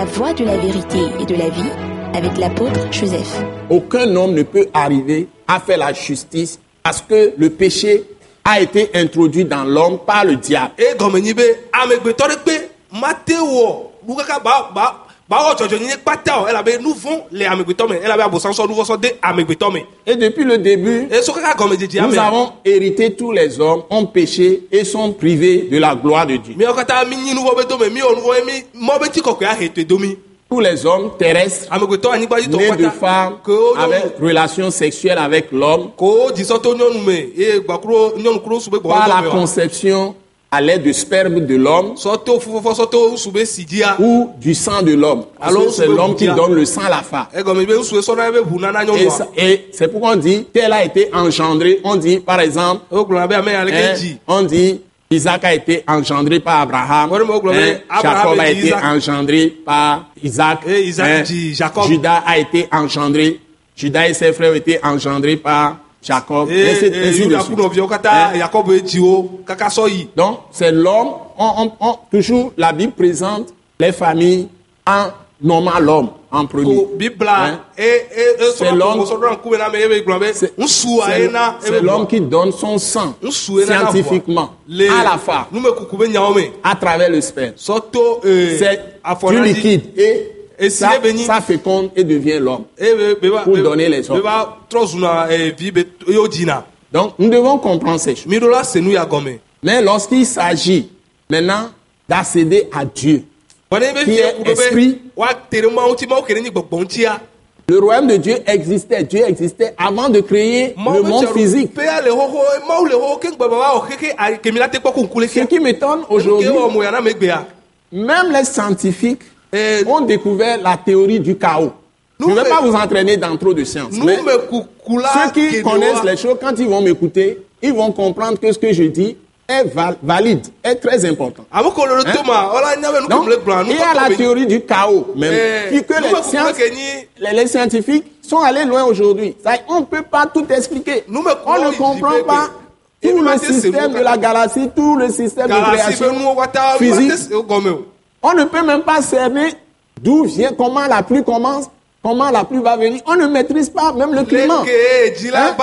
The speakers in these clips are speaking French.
La voie de la vérité et de la vie avec l'apôtre Joseph. Aucun homme ne peut arriver à faire la justice parce que le péché a été introduit dans l'homme par le diable. Et depuis le début, nous avons hérité tous les hommes ont péché et sont privés de la gloire de Dieu. Tous les hommes terrestres nés de femmes avec relation sexuelle avec l'homme gbɔ par la conception à l'aide du sperme de l'homme ou du sang de l'homme. Alors, c'est l'homme qui donne le sang à la femme. nana Et, c'est pourquoi on dit tel a été engendré. On dit par exemple, ale hein, on dit Isaac a été engendré par Abraham. Hein, Jacob a été engendré par Isaac. Dit Jacob. Judas a été engendré. Judas et ses frères ont été engendrés par Jacob. ainsi, ainsi edzi wo kaka sɔ yi Donc, c'est l'homme. On, on- on- toujours, la Bible présente les familles en nommant l'homme en premier. Hein? C'est l'homme- qui donne son sang scientifiquement à la femme à travers le sperme. C'est du liquide et Et ça, ça féconde et devient l'homme. e be ba Pour donner les hommes. dzina Donc, nous devons comprendre ces choses. Mais lorsqu'il s'agit maintenant d'accéder à Dieu, Qui est esprit? le royaume de Dieu existait. Dieu existait avant de créer le monde physique. Ce qui m'étonne ke aujourd'hui, même les scientifiques Ont découvert la théorie du chaos. Je ne vais pas vous entraîner dans trop de sciences. mais ceux qui connaissent les choses, quand ils vont m'écouter, ils vont comprendre que ce que je dis est val- valide, est très important. ɖo Hein? Donc, il y a la théorie du chaos, même, Eh, que nous, les, sciences, les, les scientifiques sont allés loin aujourd'hui. On ne peut pas tout expliquer. On ne comprend pas tout le système de la galaxie, tout le système de création physique. On ne peut même pas cerner d'où vient, comment la pluie commence, comment la pluie va venir. On ne maîtrise pas même le climat. la Hein?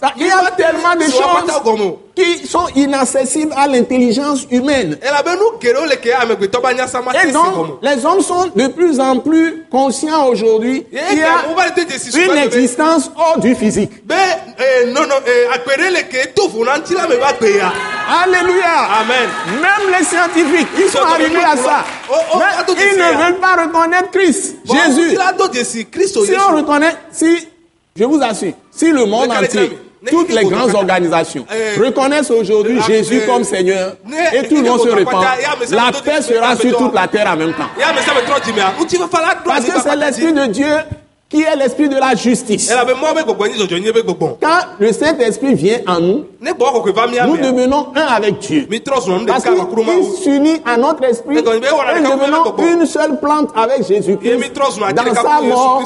Ça, il y a tellement de choses qui sont inaccessibles à l'intelligence humaine. elabe nu geɖewo le ke amegbetɔ ba nya sama te Et se donc, gɔme o les hommes sont de plus en plus conscients aujourd'hui qu'il y a une existence hors du physique. gbe ya Alléluia. amen Même les scientifiques, ils sont arrivés à ça. Oh, oh, Mais ils ne ça. veulent pas reconnaître Christ, Jésus. kristo Si on reconnaît, si, je vous assure, si le monde entier, toutes les grandes organisations Eh, reconnaissent aujourd'hui Jésus eh, comme Seigneur ne- et tout le monde se répand, la paix sera sur toute la terre en même temps. Parce que c'est l'Esprit de Dieu qui est l'Esprit de la justice. gbɔgbɔ Quand le Saint-Esprit vient en nous, nous mea devenons un avec Dieu. Parce qu'il s'unit à notre esprit et nous devenons une seule plante avec Jésus-Christ. Dans sa mort.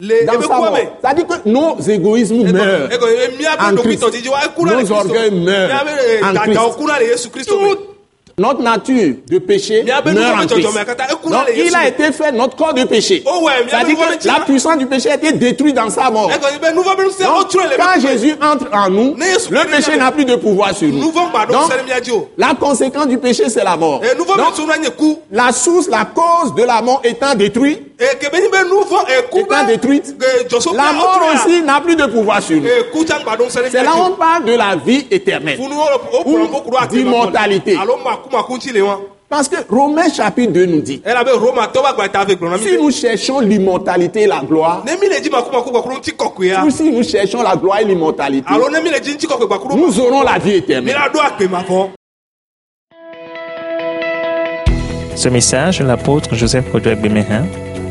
C'est-à-dire que nos égoïsmes meurent. En Christ. Nos orgueils meurent eh, en Christ. Toute notre nature de péché meurt en Christ. Donc, il a été fait notre corps de péché. o wɛ mia be C'est-à-dire nuwo be que la puissance du péché a été détruite dans sa mort. ego be nuwo be nusɛ o Donc, trɔ le quand Jésus entre en nous, le péché n'a plus de pouvoir sur nous. Donc, la conséquence du péché, c'est la mort. e Donc, ku la source, la cause de la mort étant détruite, e eku étant détruite, la mort aussi n'a plus de pouvoir sur nous. C'est là où on parle de la vie éternelle. Ou d'immortalité. Parce que Romains chapitre 2 nous dit, si nous cherchons l'immortalité et la gloire, ou si nous cherchons la gloire et l'immortalité, nous aurons la vie éternelle. Ce message de l'apôtre Joseph Kodouak Bemehin